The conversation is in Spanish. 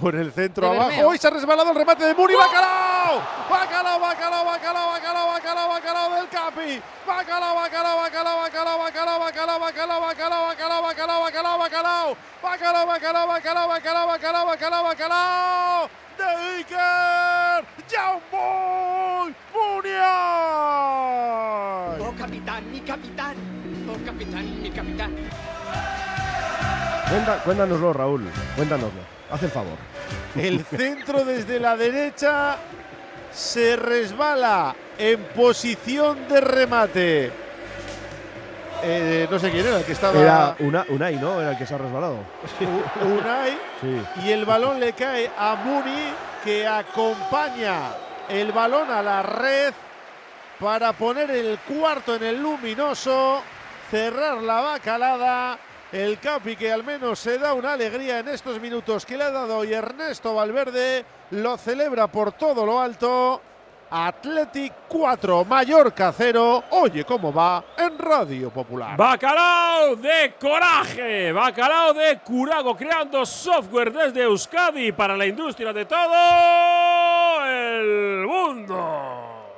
por el centro De abajo. Hoy se ha resbalado el remate de Muri. ¡Bacalao! ¡Bacalao, bacalao, bacalao, bacalao, bacalao, bacalao del Capi! ¡Bacalao, bacalao, bacalao, bacalao, bacalao, bacalao, bacalao, bacalao, bacalao, bacalao, bacalao, bacalao! ¡Bacalao, bacalao, bacalao, bacalao, bacalao, bacalao, bacalao! ¡De Iker! ¡Jaume Muniain! Oh capitán, mi capitán. Oh capitán, mi capitán. Cuenta- cuéntanoslo, Raúl. Cuéntanoslo. Haz el favor. El centro desde la derecha se resbala en posición de remate. Eh, no sé quién era el que estaba. Era una, Unai, ¿no? Era el que se ha resbalado. Unai. Sí. Y el balón le cae a Muni, que acompaña el balón a la red para poner el cuarto en el luminoso, cerrar la bacalada. El Capi que al menos se da una alegría en estos minutos que le ha dado hoy Ernesto Valverde, lo celebra por todo lo alto. Athletic 4, Mallorca 0. Oye cómo va en Radio Popular. Bacalao de coraje, bacalao de curago, creando software desde Euskadi para la industria de todo.